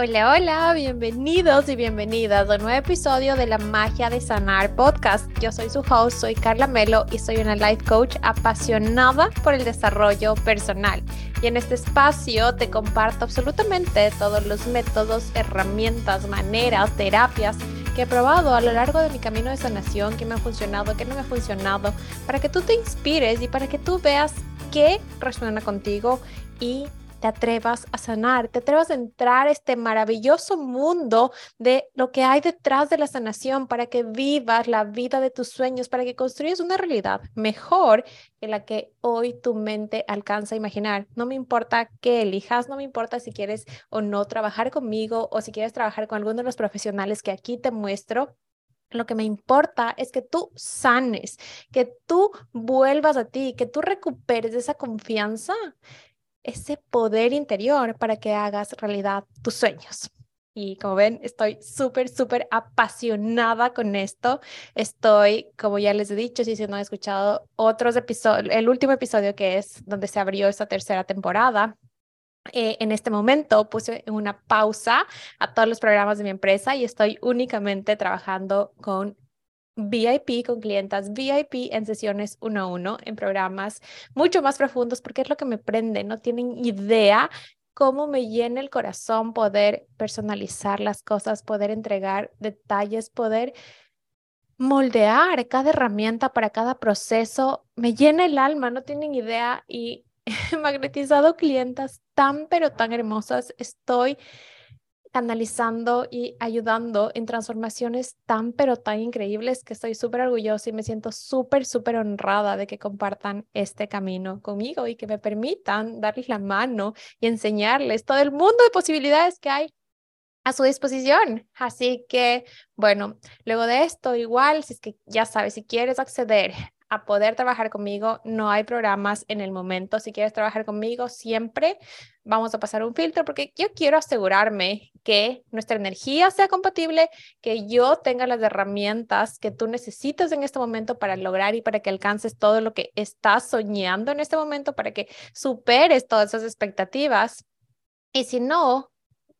Hola, hola, bienvenidos y bienvenidas a un nuevo episodio de la Magia de Sanar podcast. Yo soy su host, soy Carla Melo y soy una life coach apasionada por el desarrollo personal. Y en este espacio te comparto absolutamente todos los métodos, herramientas, maneras, terapias que he probado a lo largo de mi camino de sanación, que me ha funcionado, que no me ha funcionado, para que tú te inspires y para que tú veas qué resuena contigo y te atrevas a sanar, te atrevas a entrar a este maravilloso mundo de lo que hay detrás de la sanación para que vivas la vida de tus sueños, para que construyas una realidad mejor que la que hoy tu mente alcanza a imaginar. No me importa qué elijas, no me importa si quieres o no trabajar conmigo o si quieres trabajar con alguno de los profesionales que aquí te muestro. Lo que me importa es que tú sanes, que tú vuelvas a ti, que tú recuperes esa confianza ese poder interior para que hagas realidad tus sueños. Y como ven, estoy súper, súper apasionada con esto. Estoy, como ya les he dicho, si no han escuchado otros episodios, el último episodio que es donde se abrió esta tercera temporada, eh, en este momento puse una pausa a todos los programas de mi empresa y estoy únicamente trabajando con VIP con clientas VIP en sesiones uno a uno, en programas mucho más profundos, porque es lo que me prende. No tienen idea cómo me llena el corazón poder personalizar las cosas, poder entregar detalles, poder moldear cada herramienta para cada proceso. Me llena el alma, no tienen idea. Y magnetizado clientas tan, pero tan hermosas. Estoy canalizando y ayudando en transformaciones tan, pero tan increíbles que estoy súper orgullosa y me siento súper, súper honrada de que compartan este camino conmigo y que me permitan darles la mano y enseñarles todo el mundo de posibilidades que hay a su disposición. Así que, bueno, luego de esto, igual, si es que ya sabes, si quieres acceder a poder trabajar conmigo. No hay programas en el momento. Si quieres trabajar conmigo, siempre vamos a pasar un filtro porque yo quiero asegurarme que nuestra energía sea compatible, que yo tenga las herramientas que tú necesitas en este momento para lograr y para que alcances todo lo que estás soñando en este momento, para que superes todas esas expectativas. Y si no,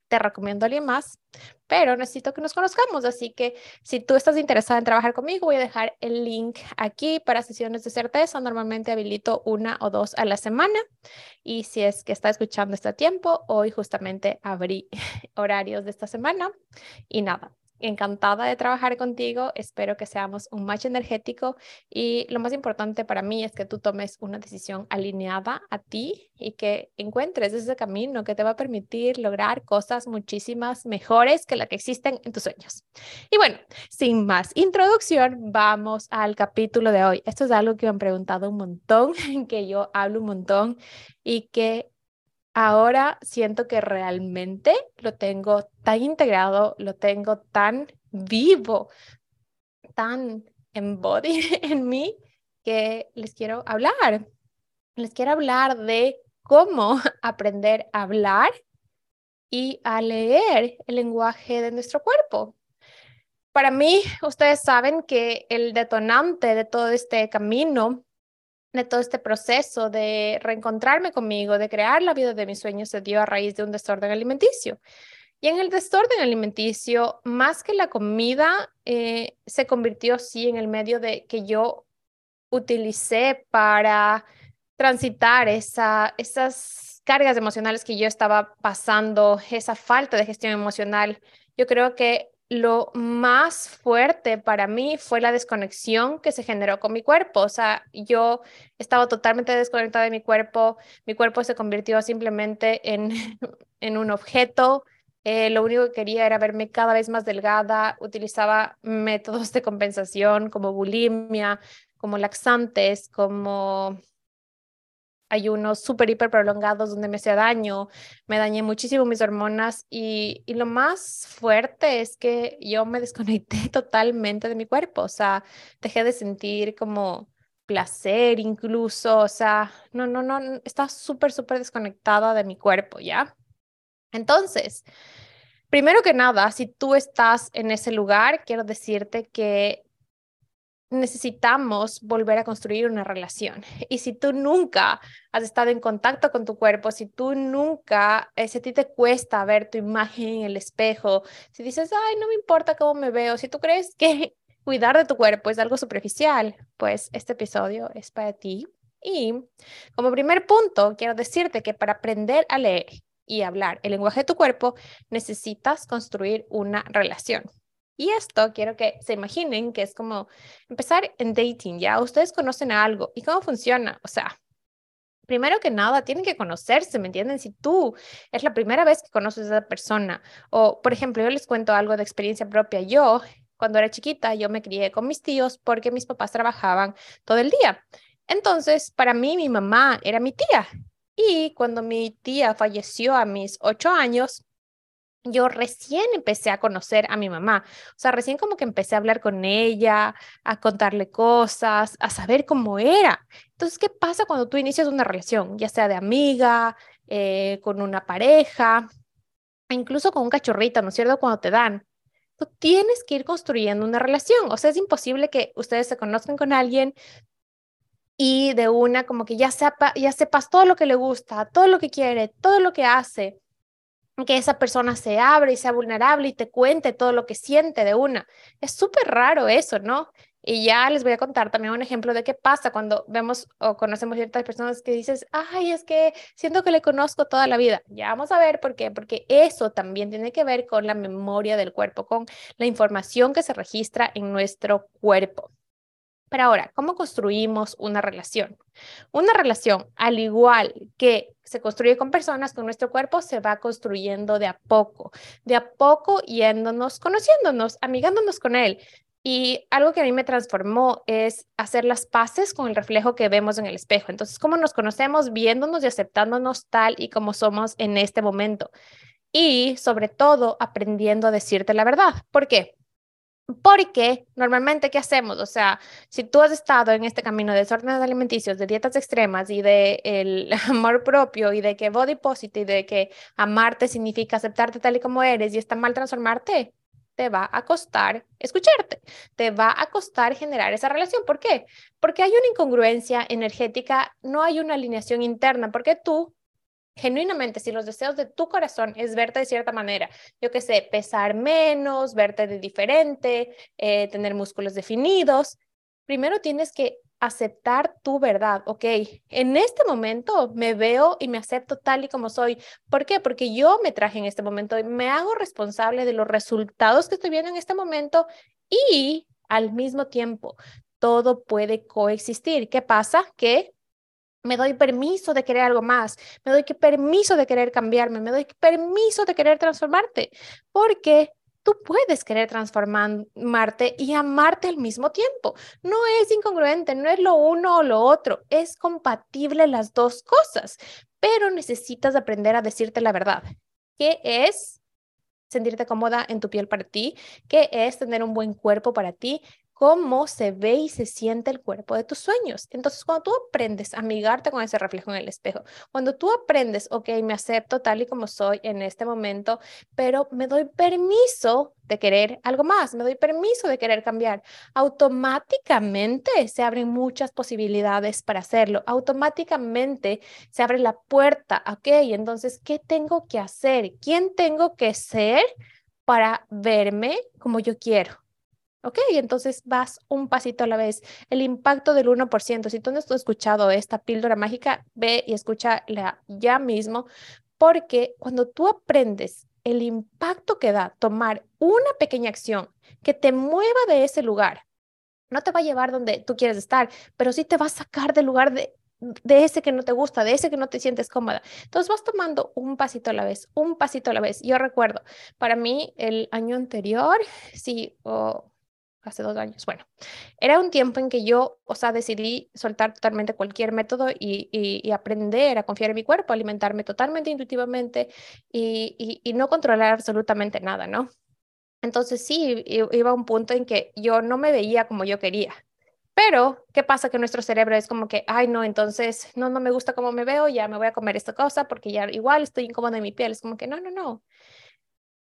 te recomiendo a alguien más, pero necesito que nos conozcamos. Así que si tú estás interesada en trabajar conmigo, voy a dejar el link aquí para sesiones de certeza. Normalmente habilito una o dos a la semana. Y si es que está escuchando este tiempo, hoy justamente abrí horarios de esta semana. Y nada, encantada de trabajar contigo. Espero que seamos un match energético y lo más importante para mí es que tú tomes una decisión alineada a ti y que encuentres ese camino que te va a permitir lograr cosas muchísimas mejores que las que existen en tus sueños. Y bueno, sin más introducción, vamos al capítulo de hoy. Esto es algo que me han preguntado un montón, que yo hablo un montón y que ahora siento que realmente lo tengo tan integrado, lo tengo tan vivo, tan embodied en mí que les quiero hablar. Les quiero hablar de cómo aprender a hablar y a leer el lenguaje de nuestro cuerpo. Para mí, ustedes saben que el detonante de todo este camino de todo este proceso de reencontrarme conmigo, de crear la vida de mis sueños, se dio a raíz de un desorden alimenticio. Y en el desorden alimenticio, más que la comida, eh, se convirtió sí en el medio de que yo utilicé para transitar esa, esas cargas emocionales que yo estaba pasando, esa falta de gestión emocional. Yo creo que lo más fuerte para mí fue la desconexión que se generó con mi cuerpo. O sea, yo estaba totalmente desconectada de mi cuerpo, mi cuerpo se convirtió simplemente en, en un objeto. Eh, lo único que quería era verme cada vez más delgada, utilizaba métodos de compensación como bulimia, como laxantes, como ayunos súper, hiper prolongados donde me hacía daño, me dañé muchísimo mis hormonas y, y, lo más fuerte es que yo me desconecté totalmente de mi cuerpo, o sea, dejé de sentir como placer incluso, o sea, no, no, no, estaba súper, súper desconectada de mi cuerpo, ¿ya? Entonces, primero que nada, si tú estás en ese lugar, quiero decirte que necesitamos volver a construir una relación. Y si tú nunca has estado en contacto con tu cuerpo, si tú nunca, eh, si a ti te cuesta ver tu imagen en el espejo, si dices, ay, no me importa cómo me veo, si tú crees que cuidar de tu cuerpo es algo superficial, pues este episodio es para ti. Y como primer punto, quiero decirte que para aprender a leer y hablar el lenguaje de tu cuerpo, necesitas construir una relación. Y esto quiero que se imaginen que es como empezar en dating, ¿ya? Ustedes conocen algo y cómo funciona. O sea, primero que nada, tienen que conocerse, ¿me entienden? Si tú es la primera vez que conoces a esa persona, o por ejemplo, yo les cuento algo de experiencia propia. Yo, cuando era chiquita, yo me crié con mis tíos porque mis papás trabajaban todo el día. Entonces, para mí, mi mamá era mi tía. Y cuando mi tía falleció a mis ocho años, yo recién empecé a conocer a mi mamá. O sea, recién como que empecé a hablar con ella, a contarle cosas, a saber cómo era. Entonces, ¿qué pasa cuando tú inicias una relación, ya sea de amiga, eh, con una pareja, incluso con un cachorrito, ¿no es cierto? Cuando te dan, tú tienes que ir construyendo una relación. O sea, es imposible que ustedes se conozcan con alguien y de una como que ya, sepa, ya sepas todo lo que le gusta, todo lo que quiere, todo lo que hace que esa persona se abre y sea vulnerable y te cuente todo lo que siente de una. Es súper raro eso, ¿no? Y ya les voy a contar también un ejemplo de qué pasa cuando vemos o conocemos ciertas personas que dices, ay, es que siento que le conozco toda la vida. Ya vamos a ver por qué, porque eso también tiene que ver con la memoria del cuerpo, con la información que se registra en nuestro cuerpo. Pero ahora, ¿cómo construimos una relación? Una relación, al igual que se construye con personas, con nuestro cuerpo, se va construyendo de a poco, de a poco yéndonos, conociéndonos, amigándonos con él. Y algo que a mí me transformó es hacer las paces con el reflejo que vemos en el espejo. Entonces, ¿cómo nos conocemos viéndonos y aceptándonos tal y como somos en este momento? Y sobre todo, aprendiendo a decirte la verdad. ¿Por qué? Porque normalmente, ¿qué hacemos? O sea, si tú has estado en este camino de desórdenes alimenticios, de dietas extremas y de amor propio y de que body positive y de que amarte significa aceptarte tal y como eres y está mal transformarte, te va a costar escucharte, te va a costar generar esa relación. ¿Por qué? Porque hay una incongruencia energética, no hay una alineación interna, porque tú genuinamente, si los deseos de tu corazón es verte de cierta manera, yo qué sé, pesar menos, verte de diferente, eh, tener músculos definidos, primero tienes que aceptar tu verdad, ok, en este momento me veo y me acepto tal y como soy. ¿Por qué? Porque yo me traje en este momento y me hago responsable de los resultados que estoy viendo en este momento y al mismo tiempo todo puede coexistir. ¿Qué pasa? Que me doy permiso de querer algo más, me doy permiso de querer cambiarme, me doy permiso de querer transformarte, porque tú puedes querer transformarte y amarte al mismo tiempo. No es incongruente, no es lo uno o lo otro, es compatible las dos cosas, pero necesitas aprender a decirte la verdad, que es sentirte cómoda en tu piel para ti, que es tener un buen cuerpo para ti, cómo se ve y se siente el cuerpo de tus sueños. Entonces, cuando tú aprendes a amigarte con ese reflejo en el espejo, cuando tú aprendes, ok, me acepto tal y como soy en este momento, pero me doy permiso de querer algo más, me doy permiso de querer cambiar, automáticamente se abren muchas posibilidades para hacerlo, automáticamente se abre la puerta, ok, entonces, ¿qué tengo que hacer? ¿Quién tengo que ser para verme como yo quiero? Ok, entonces vas un pasito a la vez. El impacto del 1%. Si tú no has escuchado esta píldora mágica, ve y escúchala ya mismo, porque cuando tú aprendes el impacto que da tomar una pequeña acción que te mueva de ese lugar, no te va a llevar donde tú quieres estar, pero sí te va a sacar del lugar de, ese que no te gusta, de ese que no te sientes cómoda. Entonces vas tomando un pasito a la vez, un pasito a la vez. Yo recuerdo, para mí el año anterior, sí, o hace dos años. Bueno, era un tiempo en que yo, o sea, decidí soltar totalmente cualquier método y, y, aprender a confiar en mi cuerpo, alimentarme totalmente intuitivamente y, y, no controlar absolutamente nada, ¿no? Entonces sí, iba a un punto en que yo no me veía como yo quería. Pero, ¿qué pasa? Que nuestro cerebro es como que, ay, no, entonces, no, no me gusta cómo me veo, ya me voy a comer esta cosa porque ya igual estoy incómoda en mi piel. Es como que, no, no, no.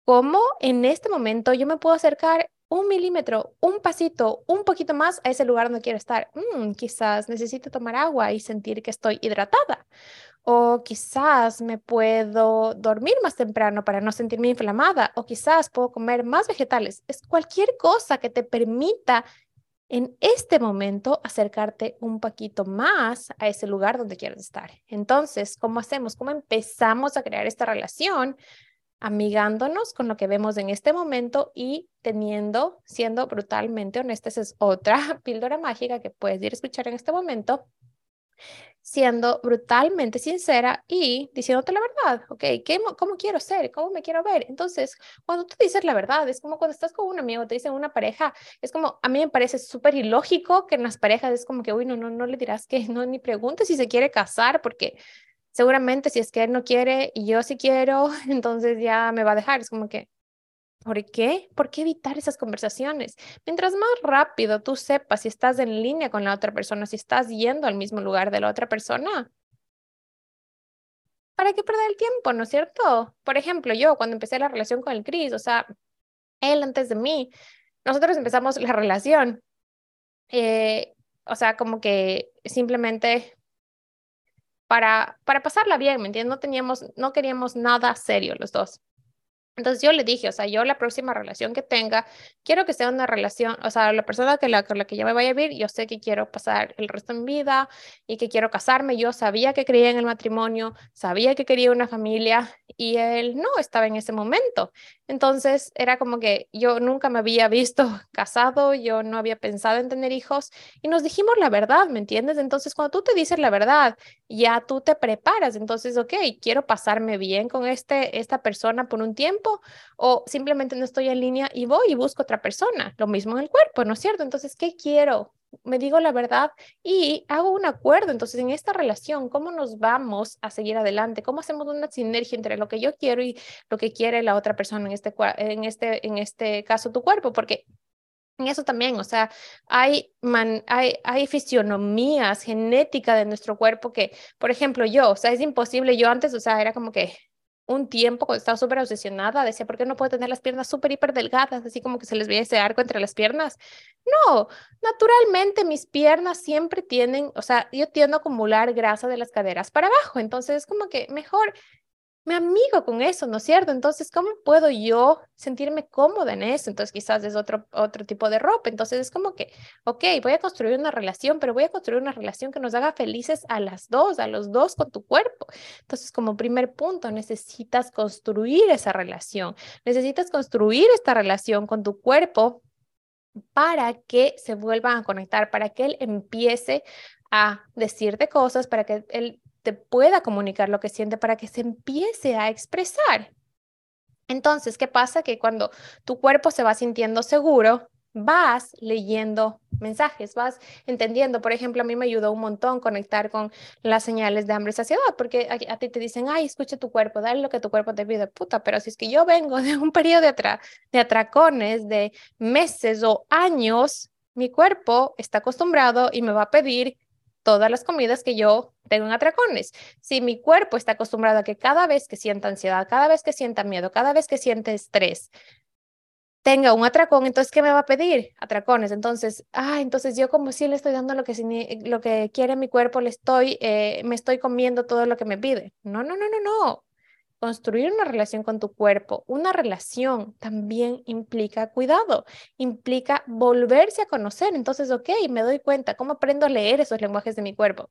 ¿Cómo en este momento yo me puedo acercar un milímetro, un pasito, un poquito más a ese lugar donde quiero estar. Mm, quizás necesito tomar agua y sentir que estoy hidratada. O quizás me puedo dormir más temprano para no sentirme inflamada. O quizás puedo comer más vegetales. Es cualquier cosa que te permita en este momento acercarte un poquito más a ese lugar donde quieres estar. Entonces, ¿cómo hacemos? ¿Cómo empezamos a crear esta relación? Amigándonos con lo que vemos en este momento y teniendo, siendo brutalmente honestas, es otra píldora mágica que puedes ir a escuchar en este momento, siendo brutalmente sincera y diciéndote la verdad, ¿ok? ¿Qué, ¿Cómo quiero ser? ¿Cómo me quiero ver? Entonces, cuando tú dices la verdad, es como cuando estás con un amigo, te dicen una pareja, es como, a mí me parece súper ilógico que en las parejas es como que, uy, no, no, no le dirás que no, ni preguntes si se quiere casar, porque seguramente si es que él no quiere y yo sí quiero, entonces ya me va a dejar. Es como que, ¿por qué? ¿Por qué evitar esas conversaciones? Mientras más rápido tú sepas si estás en línea con la otra persona, si estás yendo al mismo lugar de la otra persona, ¿para qué perder el tiempo, no es cierto? Por ejemplo, yo cuando empecé la relación con el Chris, o sea, él antes de mí, nosotros empezamos la relación. Eh, o sea, como que simplemente para, para pasarla bien, ¿me entiendes? No teníamos, no queríamos nada serio los dos. Entonces yo le dije, o sea, yo la próxima relación que tenga, quiero que sea una relación, o sea, la persona que con la que yo me vaya a vivir, yo sé que quiero pasar el resto de mi vida y que quiero casarme. Yo sabía que creía en el matrimonio, sabía que quería una familia y él no estaba en ese momento. Entonces era como que yo nunca me había visto casado, yo no había pensado en tener hijos y nos dijimos la verdad, ¿me entiendes? Entonces cuando tú te dices la verdad, ya tú te preparas. Entonces, ok, quiero pasarme bien con este, esta persona por un tiempo o simplemente no estoy en línea y voy y busco otra persona. Lo mismo en el cuerpo, ¿no es cierto? Entonces, ¿qué quiero? Me digo la verdad y hago un acuerdo. Entonces, en esta relación, ¿cómo nos vamos a seguir adelante? ¿Cómo hacemos una sinergia entre lo que yo quiero y lo que quiere la otra persona, en este, en este, en este caso tu cuerpo? Porque en eso también, o sea, hay, man, hay, hay fisionomías genéticas de nuestro cuerpo que, por ejemplo, yo, o sea, es imposible, yo antes, o sea, era como que un tiempo cuando estaba súper obsesionada, decía, ¿por qué no puedo tener las piernas súper, hiper delgadas, así como que se les veía ese arco entre las piernas? No, naturalmente mis piernas siempre tienen, o sea, yo tiendo a acumular grasa de las caderas para abajo, entonces es como que mejor me amigo con eso, ¿no es cierto? Entonces, ¿cómo puedo yo sentirme cómoda en eso? Entonces, quizás es otro, otro tipo de ropa. Entonces, es como que, ok, voy a construir una relación, pero voy a construir una relación que nos haga felices a las dos, a los dos con tu cuerpo. Entonces, como primer punto, necesitas construir esa relación. Necesitas construir esta relación con tu cuerpo para que se vuelvan a conectar, para que él empiece a decirte cosas, para que él te pueda comunicar lo que siente para que se empiece a expresar. Entonces, ¿qué pasa? Que cuando tu cuerpo se va sintiendo seguro, vas leyendo mensajes, vas entendiendo. Por ejemplo, a mí me ayudó un montón conectar con las señales de hambre y saciedad, porque a, ti te dicen, ay, escucha tu cuerpo, dale lo que tu cuerpo te pide, puta, pero si es que yo vengo de un periodo de, de atracones de meses o años, mi cuerpo está acostumbrado y me va a pedir todas las comidas que yo tengo en atracones. Si mi cuerpo está acostumbrado a que cada vez que sienta ansiedad, cada vez que sienta miedo, cada vez que siente estrés, tenga un atracón, entonces, ¿qué me va a pedir? Atracones. Entonces, ah, entonces yo como si le estoy dando lo que, lo que quiere mi cuerpo, le estoy, eh, me estoy comiendo todo lo que me pide. No, no, no, no, no construir una relación con tu cuerpo, una relación también implica cuidado, implica volverse a conocer. Entonces, ok, me doy cuenta, ¿cómo aprendo a leer esos lenguajes de mi cuerpo?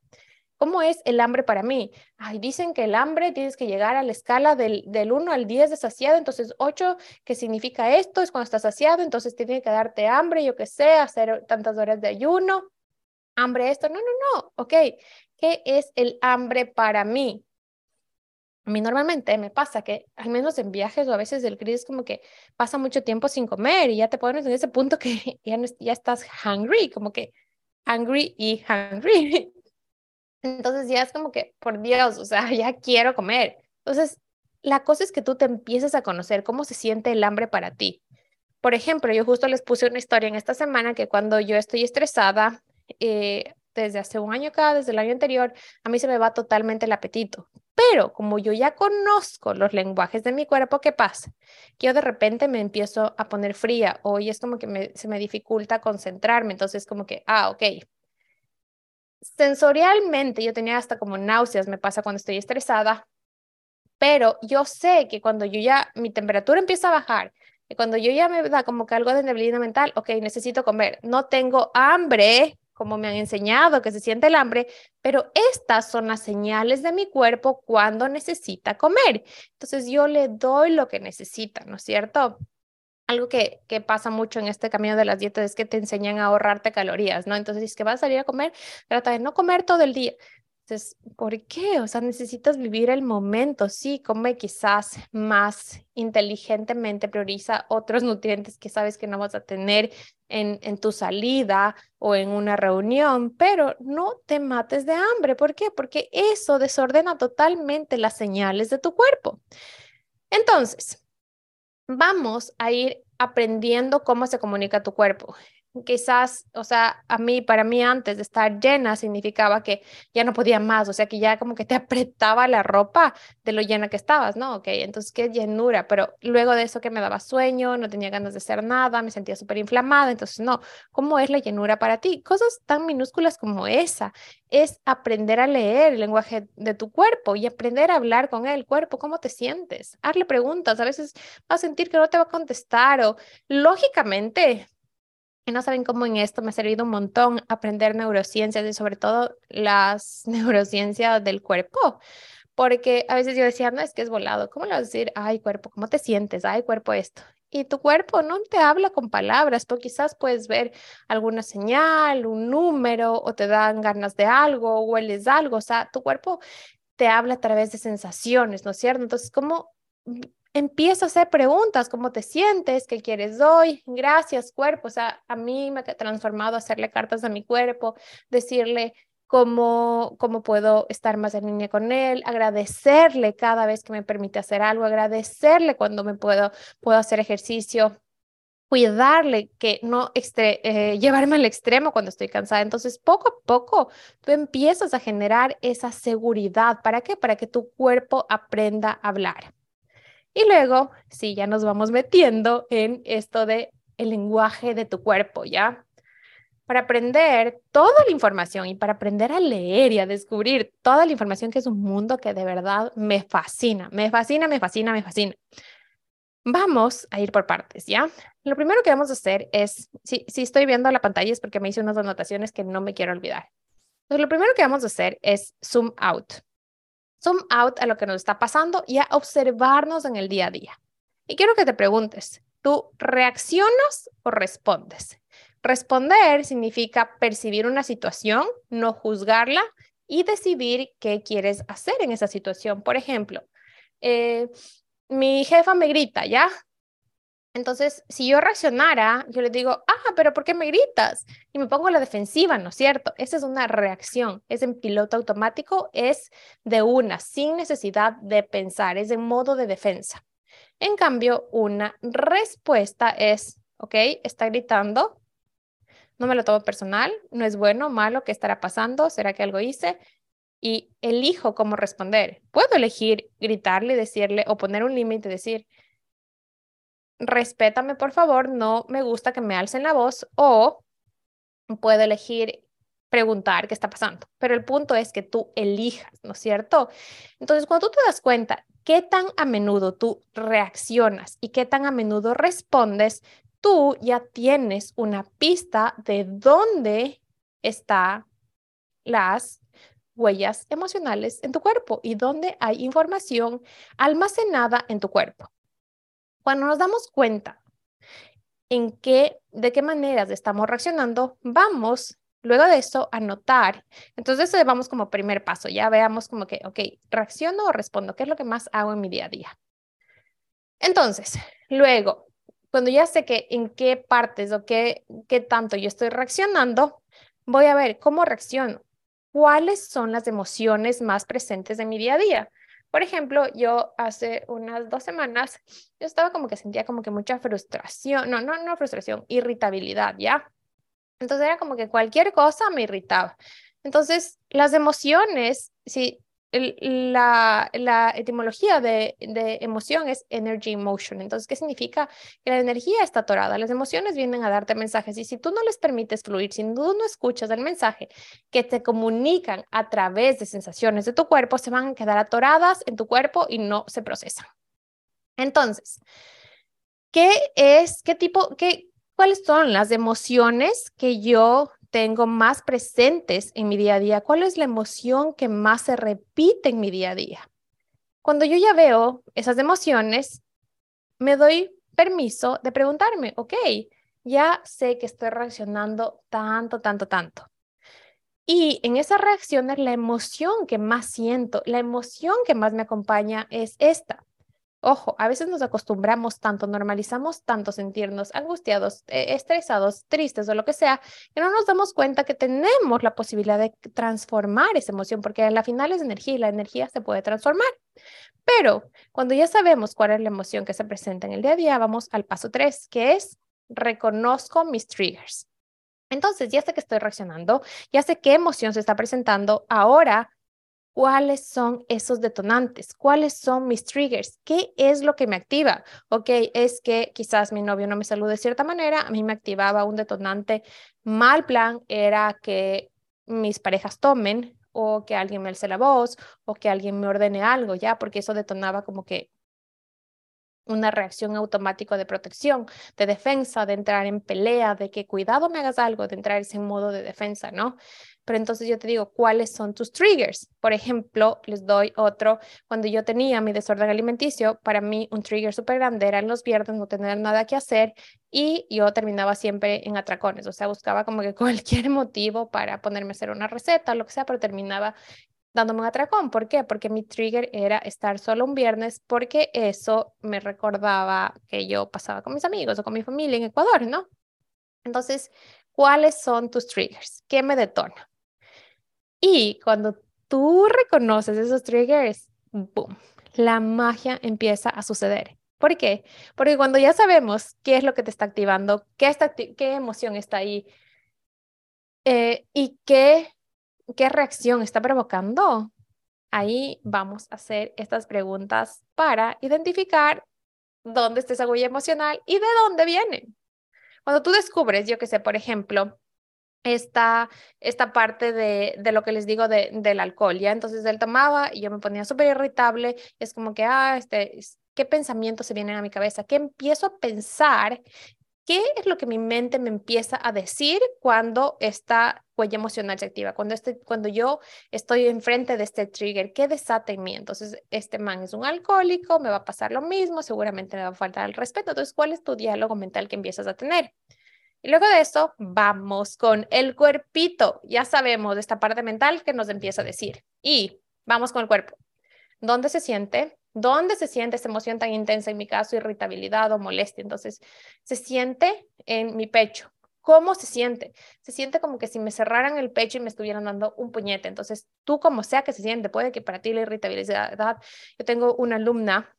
¿Cómo es el hambre para mí? Ay, dicen que el hambre tienes que llegar a la escala del, del 1 al 10 de saciado, entonces 8, ¿qué significa esto? Es cuando estás saciado, entonces tiene que darte hambre, yo qué sé, hacer tantas horas de ayuno, hambre esto. No, no, no, ok. ¿Qué es el hambre para mí? A mí normalmente me pasa que, al menos en viajes o a veces el gris como que pasa mucho tiempo sin comer y ya te pones en ese punto que ya, no, ya estás hungry, como que hungry y hungry. Entonces ya es como que, por Dios, o sea, ya quiero comer. Entonces, la cosa es que tú te empieces a conocer cómo se siente el hambre para ti. Por ejemplo, yo justo les puse una historia en esta semana que cuando yo estoy estresada, eh, desde hace un año acá, desde el año anterior, a mí se me va totalmente el apetito Pero como yo ya conozco los lenguajes de mi cuerpo, ¿qué pasa? Que yo de repente me empiezo a poner fría o es como que se me dificulta concentrarme. Entonces como que, ah, ok. Sensorialmente yo tenía hasta como náuseas, me pasa cuando estoy estresada, pero yo sé que cuando yo ya, mi temperatura empieza a bajar, y cuando yo ya me da como que algo de debilidad mental, ok, necesito comer, no tengo hambre, como me han enseñado que se siente el hambre, pero estas son las señales de mi cuerpo cuando necesita comer. Entonces yo le doy lo que necesita, ¿no es cierto? Algo que, que pasa mucho en este camino de las dietas es que te enseñan a ahorrarte calorías, ¿no? Entonces, si es que vas a salir a comer, trata de no comer todo el día. Entonces, ¿por qué? O sea, necesitas vivir el momento, sí, come quizás más inteligentemente, prioriza otros nutrientes que sabes que no vas a tener en, en tu salida o en una reunión, pero no te mates de hambre. ¿Por qué? Porque eso desordena totalmente las señales de tu cuerpo. Entonces, vamos a ir aprendiendo cómo se comunica tu cuerpo quizás, o sea, a mí, para mí antes de estar llena significaba que ya no podía más, o sea, que ya como que te apretaba la ropa de lo llena que estabas, ¿no? Ok, entonces qué llenura, pero luego de eso que me daba sueño, no tenía ganas de hacer nada, me sentía súper inflamada, entonces no, ¿cómo es la llenura para ti? Cosas tan minúsculas como esa, es aprender a leer el lenguaje de tu cuerpo y aprender a hablar con el cuerpo, ¿cómo te sientes? Hazle preguntas, a veces vas a sentir que no te va a contestar o lógicamente y no saben cómo en esto me ha servido un montón aprender neurociencias y sobre todo las neurociencias del cuerpo. Porque a veces yo decía, no, es que es volado. ¿Cómo le vas a decir, ay, cuerpo, ¿cómo te sientes? Ay, cuerpo, esto. Y tu cuerpo no te habla con palabras, pero quizás puedes ver alguna señal, un número, o te dan ganas de algo, o hueles algo. O sea, tu cuerpo te habla a través de sensaciones, ¿no es cierto? Entonces, ¿cómo empiezo a hacer preguntas, ¿cómo te sientes? ¿Qué quieres hoy? Gracias, cuerpo. O sea, a mí me ha transformado hacerle cartas a mi cuerpo, decirle cómo, cómo puedo estar más en línea con él, agradecerle cada vez que me permite hacer algo, agradecerle cuando me puedo, puedo hacer ejercicio, cuidarle, que no eh, llevarme al extremo cuando estoy cansada. Entonces, poco a poco, tú empiezas a generar esa seguridad. ¿Para qué? Para que tu cuerpo aprenda a hablar. Y luego, sí, ya nos vamos metiendo en esto de el lenguaje de tu cuerpo, ¿ya? Para aprender toda la información y para aprender a leer y a descubrir toda la información que es un mundo que de verdad me fascina, me fascina, me fascina, me fascina. Vamos a ir por partes, ¿ya? Lo primero que vamos a hacer es, si, si estoy viendo la pantalla es porque me hice unas anotaciones que no me quiero olvidar. Entonces, lo primero que vamos a hacer es zoom out zoom out a lo que nos está pasando y a observarnos en el día a día. Y quiero que te preguntes, ¿tú reaccionas o respondes? Responder significa percibir una situación, no juzgarla y decidir qué quieres hacer en esa situación. Por ejemplo, eh, mi jefa me grita, ¿ya? Entonces, si yo reaccionara, yo le digo, ah, pero ¿por qué me gritas? Y me pongo a la defensiva, ¿no es cierto? Esa es una reacción, es en piloto automático, es de una, sin necesidad de pensar, es en modo de defensa. En cambio, una respuesta es, ok, está gritando, no me lo tomo personal, no es bueno, malo, ¿qué estará pasando? ¿Será que algo hice? Y elijo cómo responder. Puedo elegir gritarle, decirle o poner un límite, decir, respétame por favor, no me gusta que me alcen la voz o puedo elegir preguntar qué está pasando. Pero el punto es que tú elijas, ¿no es cierto? Entonces, cuando tú te das cuenta qué tan a menudo tú reaccionas y qué tan a menudo respondes, tú ya tienes una pista de dónde están las huellas emocionales en tu cuerpo y dónde hay información almacenada en tu cuerpo. Cuando nos damos cuenta en qué, de qué maneras estamos reaccionando, vamos luego de eso a notar. Entonces, vamos como primer paso, ya veamos como que, ok, reacciono o respondo, ¿qué es lo que más hago en mi día a día? Entonces, luego, cuando ya sé que en qué partes o qué, qué tanto yo estoy reaccionando, voy a ver cómo reacciono, cuáles son las emociones más presentes en mi día a día. Por ejemplo, yo hace unas dos semanas, yo estaba como que sentía como que mucha frustración, no, no, no frustración, irritabilidad, ¿ya? Entonces era como que cualquier cosa me irritaba. Entonces, las emociones, si la, la, etimología de, de, emoción es energy motion. Entonces, ¿qué significa? Que la energía está atorada. Las emociones vienen a darte mensajes y si tú no les permites fluir, si tú no escuchas el mensaje que te comunican a través de sensaciones de tu cuerpo, se van a quedar atoradas en tu cuerpo y no se procesan. Entonces, ¿qué es, qué tipo, qué, cuáles son las emociones que yo tengo más presentes en mi día a día? ¿Cuál es la emoción que más se repite en mi día a día? Cuando yo ya veo esas emociones, me doy permiso de preguntarme, ok, ya sé que estoy reaccionando tanto, tanto, tanto. Y en esas reacciones, la emoción que más siento, la emoción que más me acompaña es esta. Ojo, a veces nos acostumbramos tanto, normalizamos tanto sentirnos angustiados, eh, estresados, tristes o lo que sea, que no nos damos cuenta que tenemos la posibilidad de transformar esa emoción, porque a la final es energía y la energía se puede transformar. Pero cuando ya sabemos cuál es la emoción que se presenta en el día a día, vamos al paso tres, que es reconozco mis triggers. Entonces, ya sé que estoy reaccionando, ya sé qué emoción se está presentando, ahora cuáles son esos detonantes, cuáles son mis triggers, qué es lo que me activa. Ok, es que quizás mi novio no me salude de cierta manera, a mí me activaba un detonante mal plan, era que mis parejas tomen o que alguien me alce la voz o que alguien me ordene algo, ya, porque eso detonaba como que una reacción automática de protección, de defensa, de entrar en pelea, de que cuidado me hagas algo, de entrar en modo de defensa, ¿no? Pero entonces yo te digo, ¿cuáles son tus triggers? Por ejemplo, les doy otro. Cuando yo tenía mi desorden alimenticio, para mí un trigger súper grande era en los viernes no tener nada que hacer y yo terminaba siempre en atracones. O sea, buscaba como que cualquier motivo para ponerme a hacer una receta, lo que sea, pero terminaba dándome un atracón. ¿Por qué? Porque mi trigger era estar solo un viernes, porque eso me recordaba que yo pasaba con mis amigos o con mi familia en Ecuador, ¿no? Entonces, ¿cuáles son tus triggers? ¿Qué me detona? Y cuando tú reconoces esos triggers, boom, la magia empieza a suceder. ¿Por qué? Porque cuando ya sabemos qué es lo que te está activando, qué, emoción está ahí eh, y qué qué reacción está provocando, ahí vamos a hacer estas preguntas para identificar dónde está esa huella emocional y de dónde viene. Cuando tú descubres, yo que sé, por ejemplo, esta, esta parte de, de lo que les digo de, del alcohol, ¿ya? Entonces él tomaba y yo me ponía súper irritable, es como que, ah, este, ¿qué pensamientos se vienen a mi cabeza? ¿Qué empiezo a pensar ¿Qué es lo que mi mente me empieza a decir cuando esta huella emocional se activa? Cuando, este, cuando yo estoy enfrente de este trigger, ¿qué desata en mí? Entonces, este man es un alcohólico, me va a pasar lo mismo, seguramente me va a faltar el respeto. Entonces, ¿cuál es tu diálogo mental que empiezas a tener? Y luego de eso, vamos con el cuerpito. Ya sabemos de esta parte mental que nos empieza a decir. Y vamos con el cuerpo. ¿Dónde se siente? ¿Dónde se siente esa emoción tan intensa? En mi caso, irritabilidad o molestia. Entonces, se siente en mi pecho. ¿Cómo se siente? Se siente como que si me cerraran el pecho y me estuvieran dando un puñete. Entonces, tú como sea que se siente, puede que para ti la irritabilidad, yo tengo una alumna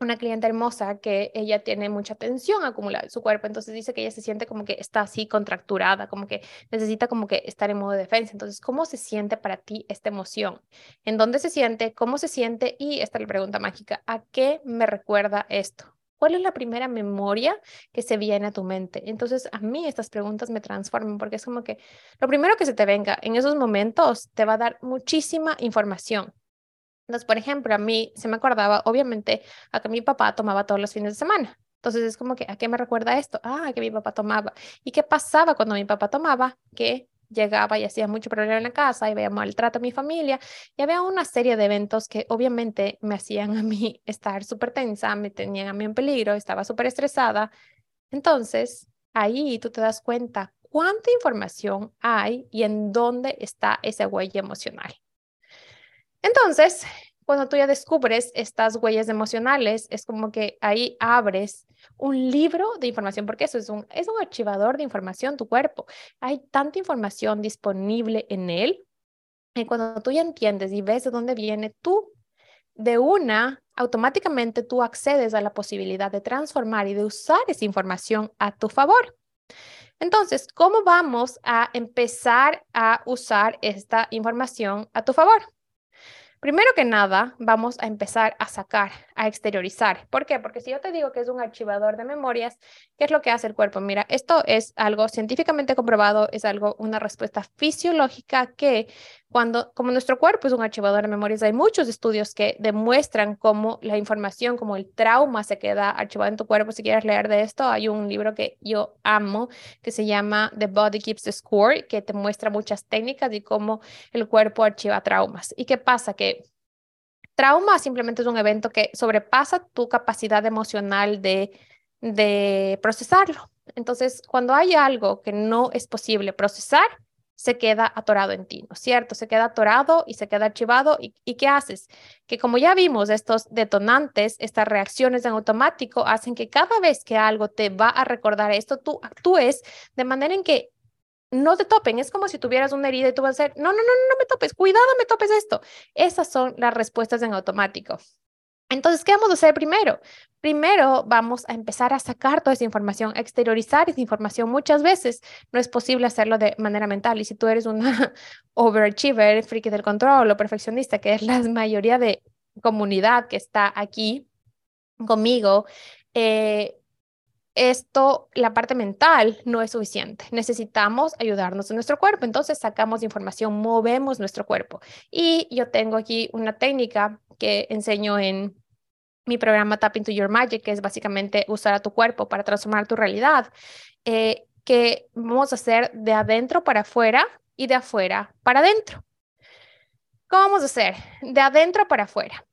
una cliente hermosa que ella tiene mucha tensión acumulada en su cuerpo, entonces dice que ella se siente como que está así contracturada, como que necesita como que estar en modo de defensa. Entonces, ¿cómo se siente para ti esta emoción? ¿En dónde se siente? ¿Cómo se siente? Y esta es la pregunta mágica, ¿a qué me recuerda esto? ¿Cuál es la primera memoria que se viene a tu mente? Entonces, a mí estas preguntas me transforman porque es como que lo primero que se te venga en esos momentos te va a dar muchísima información entonces, por ejemplo, a mí se me acordaba, obviamente, a que mi papá tomaba todos los fines de semana. Entonces es como que, ¿a qué me recuerda esto? Ah, que mi papá tomaba. ¿Y qué pasaba cuando mi papá tomaba? Que llegaba y hacía mucho problema en la casa y veía maltrato a mi familia y había una serie de eventos que obviamente me hacían a mí estar súper tensa, me tenían a mí en peligro, estaba súper estresada. Entonces, ahí tú te das cuenta cuánta información hay y en dónde está esa huella emocional. Entonces, cuando tú ya descubres estas huellas emocionales, es como que ahí abres un libro de información, porque eso es un, es un archivador de información, tu cuerpo. Hay tanta información disponible en él. Y cuando tú ya entiendes y ves de dónde viene, tú de una, automáticamente tú accedes a la posibilidad de transformar y de usar esa información a tu favor. Entonces, ¿cómo vamos a empezar a usar esta información a tu favor? Primero que nada, vamos a empezar a sacar, a exteriorizar. ¿Por qué? Porque si yo te digo que es un archivador de memorias, ¿qué es lo que hace el cuerpo? Mira, esto es algo científicamente comprobado, es algo, una respuesta fisiológica que cuando, como nuestro cuerpo es un archivador de memorias, hay muchos estudios que demuestran cómo la información, como el trauma se queda archivado en tu cuerpo. Si quieres leer de esto, hay un libro que yo amo que se llama The Body Keeps the Score, que te muestra muchas técnicas y cómo el cuerpo archiva traumas. ¿Y qué pasa? Que trauma simplemente es un evento que sobrepasa tu capacidad emocional de, de procesarlo. Entonces, cuando hay algo que no es posible procesar, se queda atorado en ti, ¿no es cierto? Se queda atorado y se queda archivado. ¿Y, ¿Y, qué haces? Que como ya vimos, estos detonantes, estas reacciones en automático hacen que cada vez que algo te va a recordar esto, tú actúes de manera en que no te topen. Es como si tuvieras una herida y tú vas a decir, no, no, no, no me topes, cuidado, me topes esto. Esas son las respuestas en automático. Entonces, ¿qué vamos a hacer primero? Primero vamos a empezar a sacar toda esa información, exteriorizar esa información. Muchas veces no es posible hacerlo de manera mental. Y si tú eres una overachiever, friki del control o perfeccionista, que es la mayoría de comunidad que está aquí conmigo, eh, esto, la parte mental no es suficiente. Necesitamos ayudarnos en nuestro cuerpo. Entonces sacamos información, movemos nuestro cuerpo. Y yo tengo aquí una técnica que enseño en mi programa Tap into Your Magic, que es básicamente usar a tu cuerpo para transformar tu realidad, eh, que vamos a hacer de adentro para afuera y de afuera para adentro. ¿Cómo vamos a hacer? De adentro para afuera.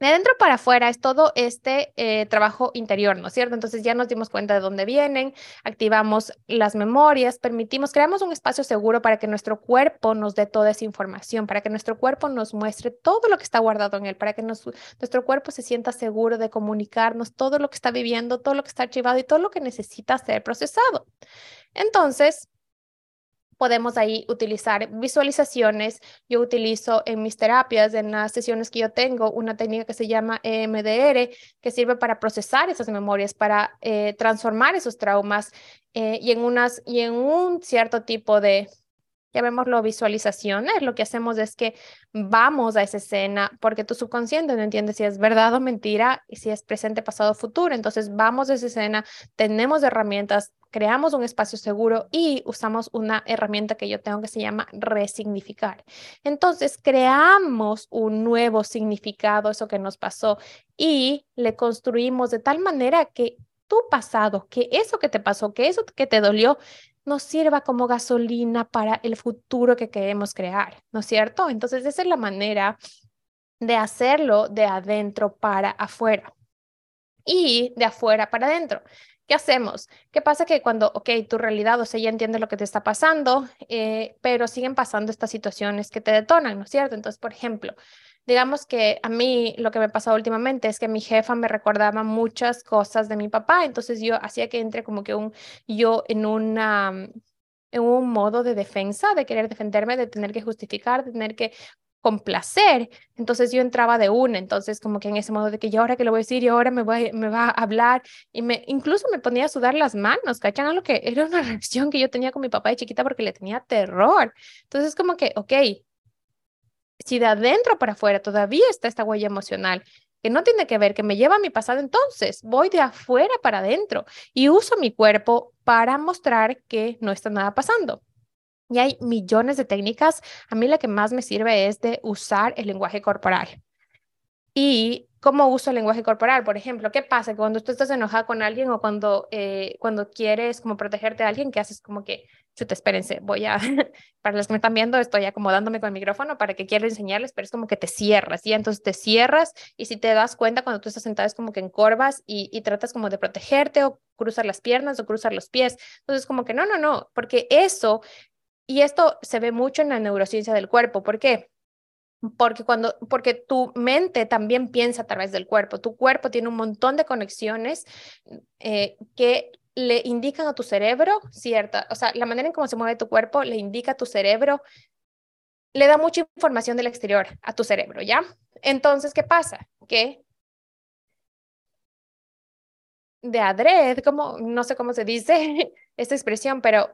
De adentro para afuera es todo este eh, trabajo interior, ¿no es cierto? Entonces ya nos dimos cuenta de dónde vienen, activamos las memorias, permitimos, creamos un espacio seguro para que nuestro cuerpo nos dé toda esa información, para que nuestro cuerpo nos muestre todo lo que está guardado en él, para que nuestro cuerpo se sienta seguro de comunicarnos todo lo que está viviendo, todo lo que está archivado y todo lo que necesita ser procesado. Entonces, podemos ahí utilizar visualizaciones. Yo utilizo en mis terapias, en las sesiones que yo tengo, una técnica que se llama EMDR, que sirve para procesar esas memorias, para eh, transformar esos traumas eh, y, en unas, y en un cierto tipo de, llamémoslo visualizaciones, lo que hacemos es que vamos a esa escena porque tu subconsciente no entiende si es verdad o mentira y si es presente, pasado, futuro. Entonces vamos a esa escena, tenemos herramientas, creamos un espacio seguro y usamos una herramienta que yo tengo que se llama resignificar. Entonces creamos un nuevo significado, eso que nos pasó, y le construimos de tal manera que tu pasado, que eso que te pasó, que eso que te dolió, nos sirva como gasolina para el futuro que queremos crear, ¿no es cierto? Entonces, esa es la manera de hacerlo de adentro para afuera y de afuera para adentro. ¿Qué hacemos? ¿Qué pasa que cuando, ok, tu realidad, o sea, ya entiendes lo que te está pasando, eh, pero siguen pasando estas situaciones que te detonan, ¿no es cierto? Entonces, por ejemplo, digamos que a mí lo que me pasó últimamente es que mi jefa me recordaba muchas cosas de mi papá, entonces yo hacía que entre como que un yo en una en un modo de defensa, de querer defenderme, de tener que justificar, de tener que complacer. Entonces yo entraba de una, entonces como que en ese modo de que yo ahora que lo voy a decir y ahora me, voy, me va a hablar y me incluso me ponía a sudar las manos, ¿cachan? A lo que era una reacción que yo tenía con mi papá de chiquita porque le tenía terror. Entonces como que, ok, si de adentro para afuera todavía está esta huella emocional que no tiene que ver, que me lleva a mi pasado, entonces voy de afuera para adentro y uso mi cuerpo para mostrar que no está nada pasando. Y hay millones de técnicas. A mí la que más me sirve es de usar el lenguaje corporal. Y cómo uso el lenguaje corporal, por ejemplo, ¿qué pasa? cuando tú estás enojada con alguien o cuando, eh, cuando quieres como protegerte de alguien, ¿qué haces? Como que, chuta, espérense, voy a, para los que me están viendo, estoy acomodándome con el micrófono para que quiero enseñarles, pero es como que te cierras, ¿y? Entonces te cierras y si te das cuenta cuando tú estás sentada es como que encorvas y, y tratas como de protegerte o cruzar las piernas o cruzar los pies. Entonces como que no, no, no, porque eso, y esto se ve mucho en la neurociencia del cuerpo, ¿por qué? porque cuando porque tu mente también piensa a través del cuerpo tu cuerpo tiene un montón de conexiones eh, que le indican a tu cerebro cierta o sea la manera en cómo se mueve tu cuerpo le indica a tu cerebro le da mucha información del exterior a tu cerebro ya entonces qué pasa que de adred como no sé cómo se dice esta expresión pero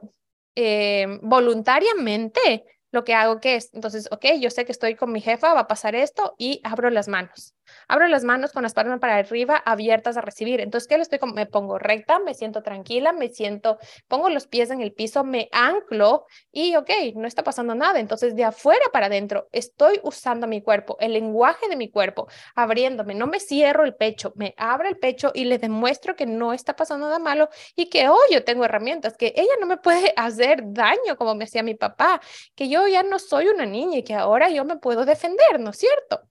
eh, voluntariamente lo que hago que es, entonces, ok, yo sé que estoy con mi jefa, va a pasar esto y abro las manos. Abro las manos con las palmas para arriba, abiertas a recibir. Entonces, ¿qué le estoy? Me pongo recta, me siento tranquila, me siento, pongo los pies en el piso, me anclo y, ok, no está pasando nada. Entonces, de afuera para adentro, estoy usando mi cuerpo, el lenguaje de mi cuerpo, abriéndome. No me cierro el pecho, me abro el pecho y le demuestro que no está pasando nada malo y que, oh, yo tengo herramientas, que ella no me puede hacer daño como me hacía mi papá, que yo ya no soy una niña y que ahora yo me puedo defender, ¿no es cierto?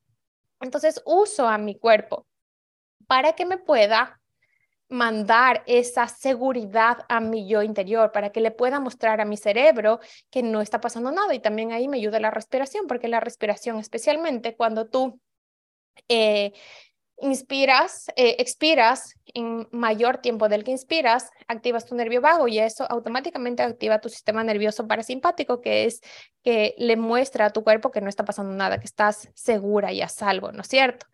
Entonces uso a mi cuerpo para que me pueda mandar esa seguridad a mi yo interior, para que le pueda mostrar a mi cerebro que no está pasando nada. Y también ahí me ayuda la respiración, porque la respiración, especialmente cuando tú eh, inspiras, eh, expiras en mayor tiempo del que inspiras, activas tu nervio vago y eso automáticamente activa tu sistema nervioso parasimpático, que es que le muestra a tu cuerpo que no está pasando nada, que estás segura y a salvo, ¿no es cierto?